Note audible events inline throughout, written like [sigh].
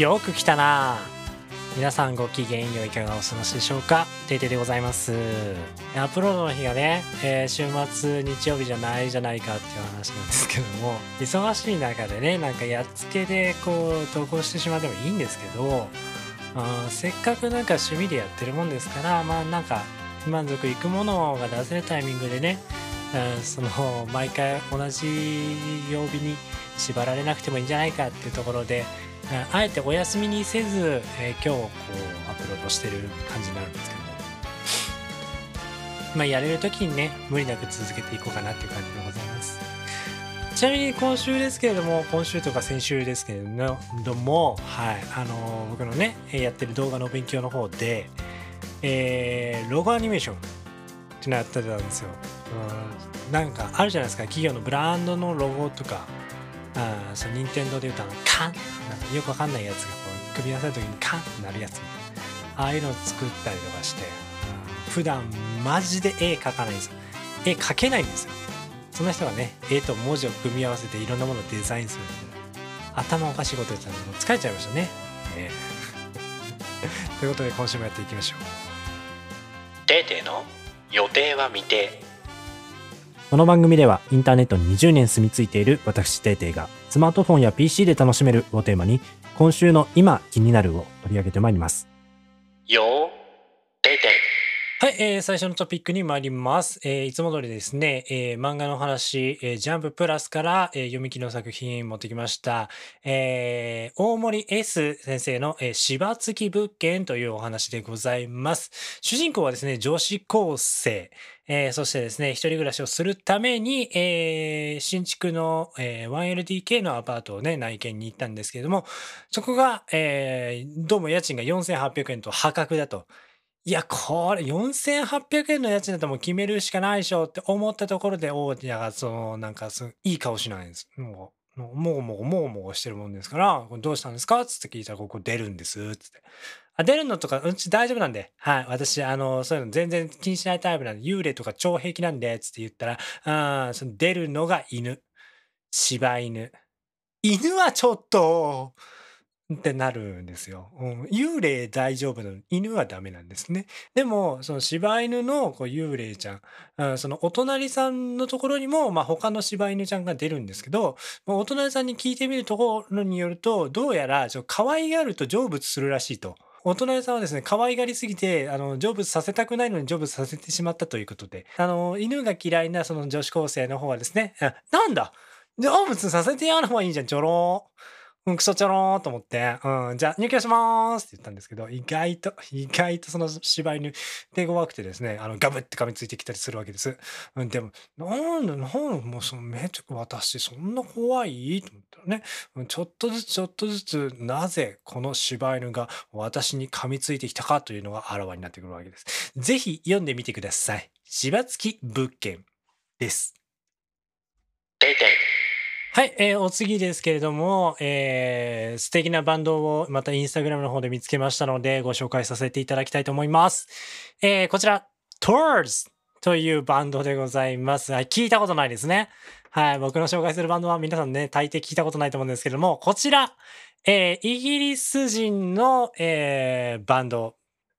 よく来たな。皆さんご機嫌よいかがお過ごしでしょうか？ていてでございます。アップロードの日がね、えー、週末日曜日じゃないじゃないかっていう話なんですけども忙しい中でねなんかやっつけでこう投稿してしまってもいいんですけどあせっかくなんか趣味でやってるもんですからまあなんか満足いくものが出せるタイミングでね、うん、その毎回同じ曜日に縛られなくてもいいんじゃないかっていうところであえてお休みにせず、えー、今日こうアップロードしてる感じになるんですけども。まあやれる時にね無理なく続けていこうかなっていう感じでございます。ちなみに今週ですけれども今週とか先週ですけれどもはいあのー、僕のねやってる動画の勉強の方でえー、ロゴアニメーションってのやってたんですよ、うん、なんかあるじゃないですか。企業のブランドのロゴとか。あその任天堂で言うとあのカンなんかよくわかんないやつがこう組み合わせる時にカンってなるやつみたいな。ああいうのを作ったりとかして、うん、普段マジで絵描かないんですよ。絵描けないんですよ。その人がね絵と文字を組み合わせていろんなものをデザインする頭おかしいこと言ってたので疲れちゃいましたね、えー、ということで今週もやっていきましょう「テイテイの予定は未定」この番組ではインターネットに20年住み着いている私テイテイがスマートフォンや PC で楽しめるをテーマに今週の今気になるを取り上げてまいります。よー、テイテイ。はい、えー、最初のトピックに参ります。えー、いつも通りですね、えー、漫画の話、えー、ジャンププラスから、えー、読み切りの作品持ってきました。えー、大森 S 先生の、えー、芝付き物件というお話でございます。主人公はですね、女子高生、えー、そしてですね、一人暮らしをするために、えー、新築の、えー、1LDK のアパートをね、内見に行ったんですけれども、そこが、えー、どうも家賃が4800円と破格だと。いや、これ4800円の家賃だったらもう決めるしかないでしょって思ったところで、大家がその、なんかその、いい顔しないんです。もう、もうもうもうもうもうしてるもんですから、どうしたんですか？つって聞いたら、ここ出るんです。つって。あ、出るのとか、うんち大丈夫なんで。はい。私、あの、そういうの全然気にしないタイプなんで、幽霊とか超平気なんで、つって言ったら、あその出るのが犬。柴犬。犬はちょっと、ってなるんですよ。うん、幽霊大丈夫なの犬はダメなんですね。でも、その柴犬のこう幽霊ちゃん、うん、そのお隣さんのところにも、まあ、他の柴犬ちゃんが出るんですけど、お隣さんに聞いてみるところによると、どうやらちょ可愛がると成仏するらしいと。お隣さんはですね、可愛がりすぎて、あの、成仏させたくないのに成仏させてしまったということで、あの、犬が嫌いなその女子高生の方はですね、なんだ成仏させてやる方がいいじゃん、ちょろー。うん、クソちょろーと思って、うん、じゃあ入居しますって言ったんですけど、意外と、意外とその芝居に手強くてですね、あの、ガブって噛みついてきたりするわけです。うん、でも、なんで、なんで、もうそのめちゃく私そんな怖いと思ったらね、ちょっとずつちょっとずつ、なぜこの柴犬が私に噛みついてきたかというのがあらわになってくるわけです。ぜひ読んでみてください。柴付き物件です。ていていはい、えー、お次ですけれども、えー、素敵なバンドをまたインスタグラムの方で見つけましたのでご紹介させていただきたいと思います。えー、こちら、Tours というバンドでございます。はい、聞いたことないですね。はい、僕の紹介するバンドは皆さんね、大抵聞いたことないと思うんですけども、こちら、えー、イギリス人の、えー、バンド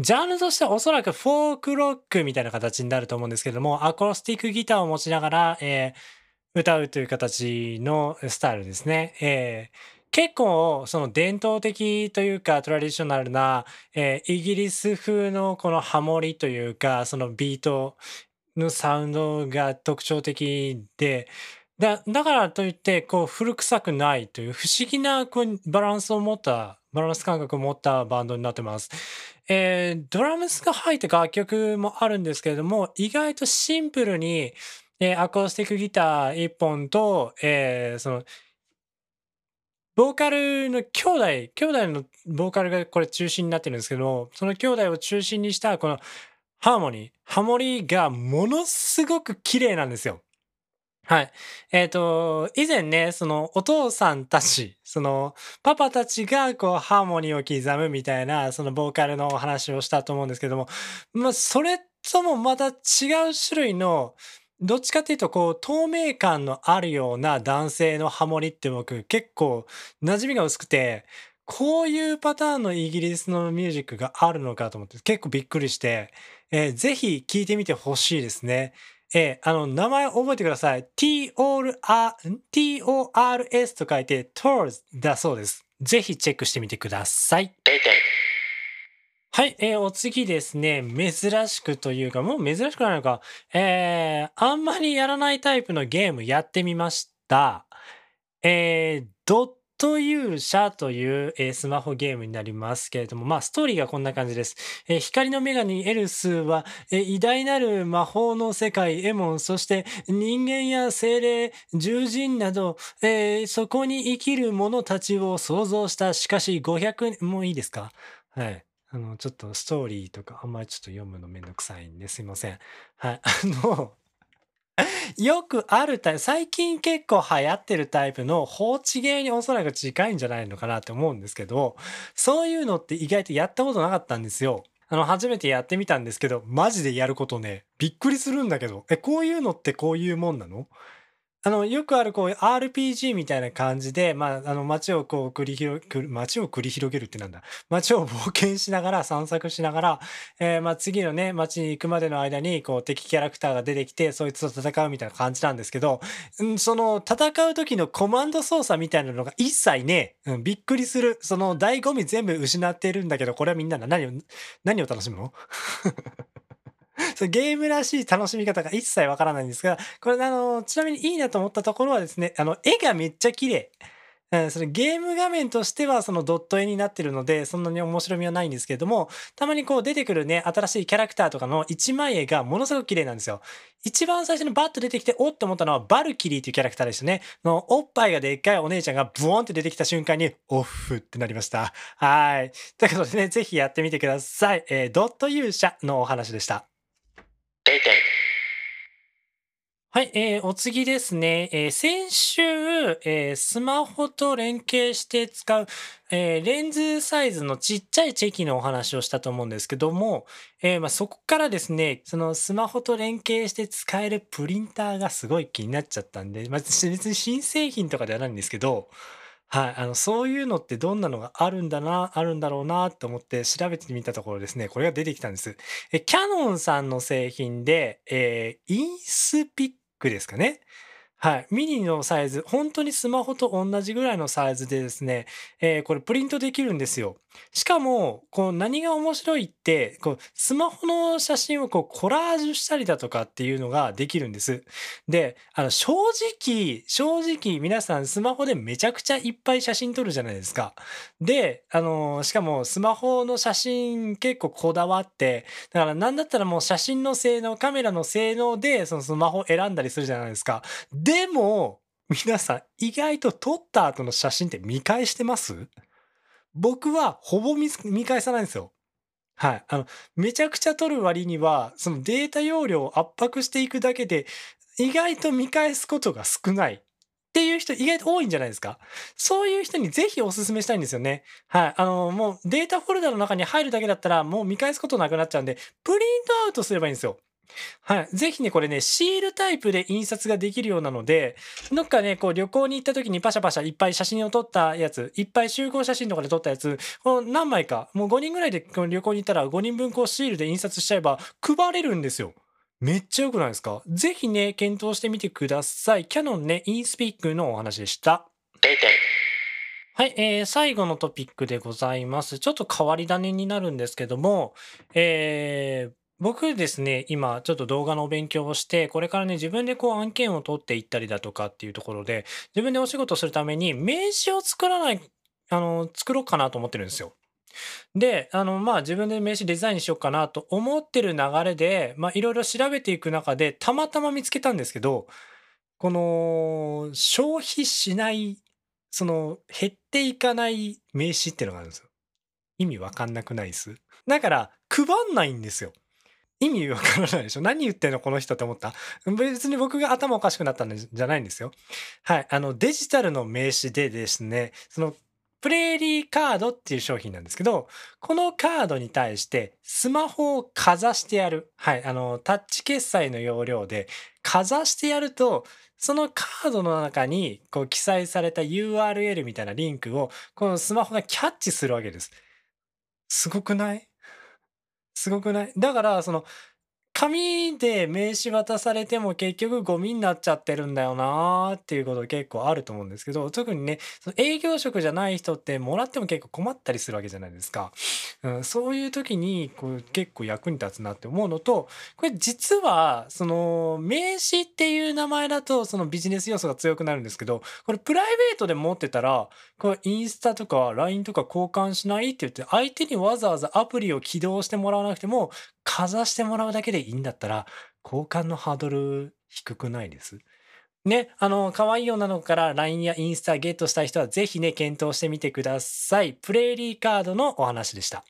ジャンルとしてはおそらくフォークロックみたいな形になると思うんですけども、アコースティックギターを持ちながら、えー、歌うという形のスタイルですね。えー、結構その伝統的というかトラディショナルな、えー、イギリス風のこのハモリというかそのビートのサウンドが特徴的でだだからといってこう古臭くないという不思議なこうバランスを持ったバランス感覚を持ったバンドになってます。えー、ドラムスが入った楽曲もあるんですけれども意外とシンプルにえー、アコースティックギター1本と、えー、その、ボーカルの兄弟、兄弟のボーカルがこれ中心になってるんですけど、その兄弟を中心にしたこのハーモニー、ハモリがものすごく綺麗なんですよ。はい。えっ、ー、と、以前ね、そのお父さんたち、そのパパたちがこうハーモニーを刻むみたいな、そのボーカルのお話をしたと思うんですけども、まあ、それともまた違う種類の、どっちかっていうと、こう、透明感のあるような男性のハモリって僕結構馴染みが薄くて、こういうパターンのイギリスのミュージックがあるのかと思って結構びっくりして、えーぜひ聴いてみてほしいですね。えーあの、名前覚えてください。t-o-r-s と書いて TORS だそうです。ぜひチェックしてみてください。はい、えーお次ですね、珍しくというか、もう珍しくないのか、えーあんまりやらないタイプのゲームやってみました。えードット勇者という、えースマホゲームになりますけれども、まあ、ストーリーがこんな感じです。えー光の女神エルスは、えー偉大なる魔法の世界エモン、そして人間や精霊、獣人など、えーそこに生きる者たちを創造した、しかし500、もういいですか？はい。あの、ちょっとストーリーとかあんまりちょっと読むのめんどくさいんですいません。はい。あの、[laughs] よくあるタイプ、最近結構流行ってるタイプの放置ゲーにおそらく近いんじゃないのかなって思うんですけど、そういうのって意外とやったことなかったんですよ。あの、初めてやってみたんですけど、マジでやることね、びっくりするんだけど、え、こういうのってこういうもんなの？あの、よくあるこう RPG みたいな感じで、まあ、あの、街をこう繰り広げ、く街を繰り広げるってなんだ。街を冒険しながら、散策しながら、えーまあ、次のね、街に行くまでの間に、こう、敵キャラクターが出てきて、そいつと戦うみたいな感じなんですけど、うん、その、戦う時のコマンド操作みたいなのが一切ね、うん、びっくりする。その、醍醐味全部失っているんだけど、これはみんな何を、何を楽しむの？[laughs] [laughs] そうゲームらしい楽しみ方が一切わからないんですが、これあの、ちなみにいいなと思ったところはですね、あの、絵がめっちゃ綺麗。うん、そのゲーム画面としてはそのドット絵になってるので、そんなに面白みはないんですけれども、たまにこう出てくるね、新しいキャラクターとかの一枚絵がものすごく綺麗なんですよ。一番最初にバッと出てきて、おっと思ったのはバルキリーというキャラクターでしたね。のおっぱいがでっかいお姉ちゃんがブーンって出てきた瞬間に、オフってなりました。はい。ということでね、ぜひやってみてください。えードット勇者のお話でした。定点はい、えーお次ですね。えー先週、えースマホと連携して使う、えーレンズサイズのちっちゃいチェキのお話をしたと思うんですけども、えーまあ、そこからですね、そのスマホと連携して使えるプリンターがすごい気になっちゃったんで、まあ、別に新製品とかではないんですけど、はい、あのそういうのってどんなのがあるんだな、あるんだろうなと思って調べてみたところですね、これが出てきたんです。えキャノンさんの製品で、えーインスピッ句ですかね。はい。ミニのサイズ、本当にスマホと同じぐらいのサイズでですね、えーこれプリントできるんですよ。しかも、こう何が面白いって、こうスマホの写真をこうコラージュしたりだとかっていうのができるんです。で、あの正直、正直皆さんスマホでめちゃくちゃいっぱい写真撮るじゃないですか。で、あのしかもスマホの写真結構こだわって、だからなんだったらもう写真の性能、カメラの性能でそのスマホ選んだりするじゃないですか。ででも、皆さん意外と撮った後の写真って見返してます？僕はほぼ見見返さないんですよ。はい。あの、めちゃくちゃ撮る割には、そのデータ容量を圧迫していくだけで、意外と見返すことが少ない。っていう人意外と多いんじゃないですかそういう人にぜひお勧めしたいんですよね。はい。あの、もうデータフォルダの中に入るだけだったらもう見返すことなくなっちゃうんで、プリントアウトすればいいんですよ。はい。ぜひね、これね、シールタイプで印刷ができるようなので、どっかね、こう旅行に行った時にパシャパシャいっぱい写真を撮ったやつ、いっぱい集合写真とかで撮ったやつ、この何枚か、もう5人ぐらいでこの旅行に行ったら5人分こうシールで印刷しちゃえば配れるんですよ。めっちゃ良くないですか？ぜひね、検討してみてください。キャノンね、インスピックのお話でした。定点はい、えー最後のトピックでございます。ちょっと変わり種になるんですけども、えー僕ですね、今ちょっと動画のお勉強をして、これからね、自分でこう案件を取っていったりだとかっていうところで、自分でお仕事するために名刺を作らない、あの、作ろうかなと思ってるんですよ。で、あの、まあ自分で名刺デザインしようかなと思ってる流れで、まあいろいろ調べていく中で、たまたま見つけたんですけど、この消費しないその減っていかない名刺っていうのがあるんですよ。意味わかんなくないです？だから配んないんですよ。意味わからないでしょ？何言ってんのこの人って思った？別に僕が頭おかしくなったんじゃないんですよ。はい。あのデジタルの名刺でですね、そのプレーリーカードっていう商品なんですけど、このカードに対してスマホをかざしてやる。はい。あの、タッチ決済の要領でかざしてやるとそのカードの中にこう記載された URL みたいなリンクをこのスマホがキャッチするわけです。すごくない？すごくない？だからその紙で名刺渡されても結局ゴミになっちゃってるんだよなーっていうこと結構あると思うんですけど特にねその営業職じゃない人ってもらっても結構困ったりするわけじゃないですか、うん、そういう時にこう結構役に立つなって思うのとこれ実はその名刺っていう名前だとそのビジネス要素が強くなるんですけどこれプライベートで持ってたらこれインスタとか LINE とか交換しないって言って相手にわざわざアプリを起動してもらわなくてもかざしてもらうだけでいいんだったら、交換のハードル低くないです？ね、あの、可愛い女の子から LINE やインスタゲットしたい人はぜひね、検討してみてください。プレーリーカードのお話でした。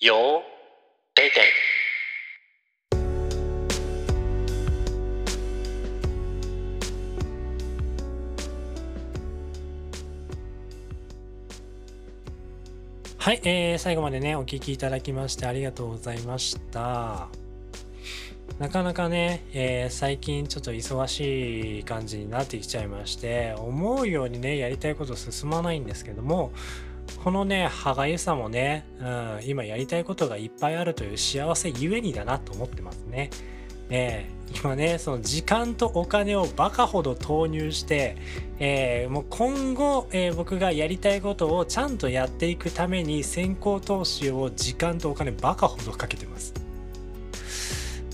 よー、てはい、えー、最後までね、お聞きいただきましてありがとうございました。なかなかね、えー、最近ちょっと忙しい感じになってきちゃいまして、思うようにね、やりたいこと進まないんですけども、このね、歯がゆさもね、うん、今やりたいことがいっぱいあるという幸せゆえにだなと思ってますね。えー、今ねその時間とお金をバカほど投入して、えー、もう今後、えー、僕がやりたいことをちゃんとやっていくために先行投資を時間とお金バカほどかけてます。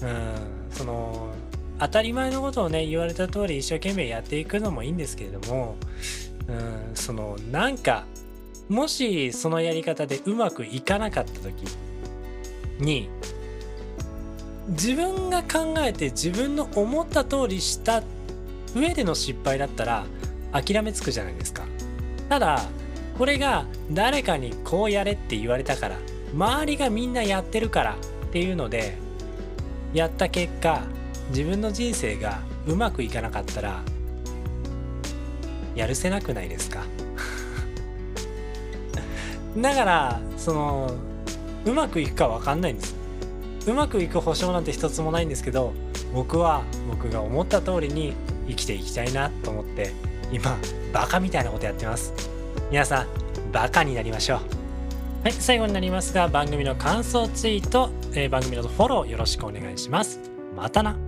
うんその当たり前のことをね言われた通り一生懸命やっていくのもいいんですけれどもうんそのなんかもしそのやり方でうまくいかなかった時に自分が考えて自分の思った通りした上での失敗だったら諦めつくじゃないですか。ただこれが誰かにこうやれって言われたから周りがみんなやってるからっていうのでやった結果自分の人生がうまくいかなかったらやるせなくないですか。[laughs] だからそのうまくいくか分かんないんですうまくいく保証なんて一つもないんですけど僕は僕が思った通りに生きていきたいなと思って今バカみたいなことやってます。皆さんバカになりましょう。はい最後になりますが番組の感想ツイート、えー、番組のフォローよろしくお願いします。またな。